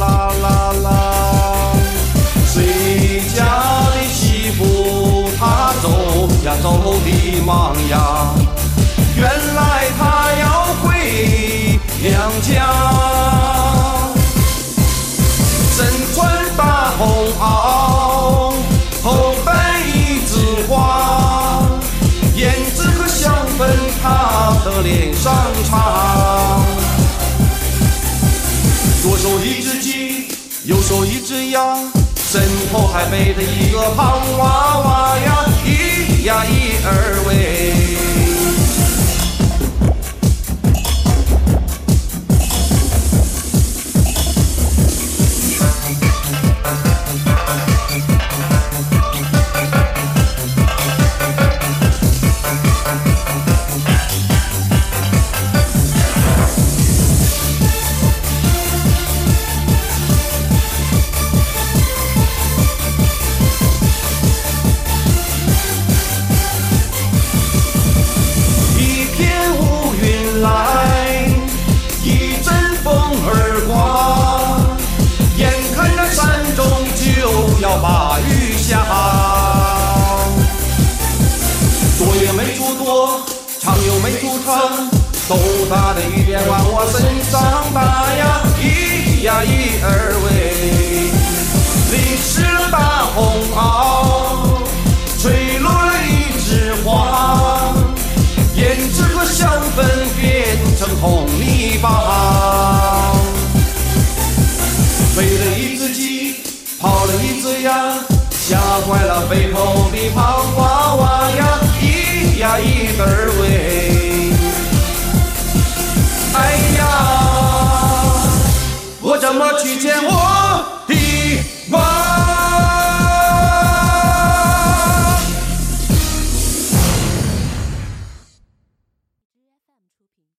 啦啦啦。谁家的媳妇她走呀走的忙呀，原来她呀。右手一只鸭，身后还背着一个胖娃娃呀，咿呀咿儿喂。头，大的雨点往我身上打呀，一呀一二喂，淋湿了大红袄，吹落了一枝花。胭脂和香粉变成红泥巴，飞了一只鸡，跑了一只鸭，吓坏了背后的胖娃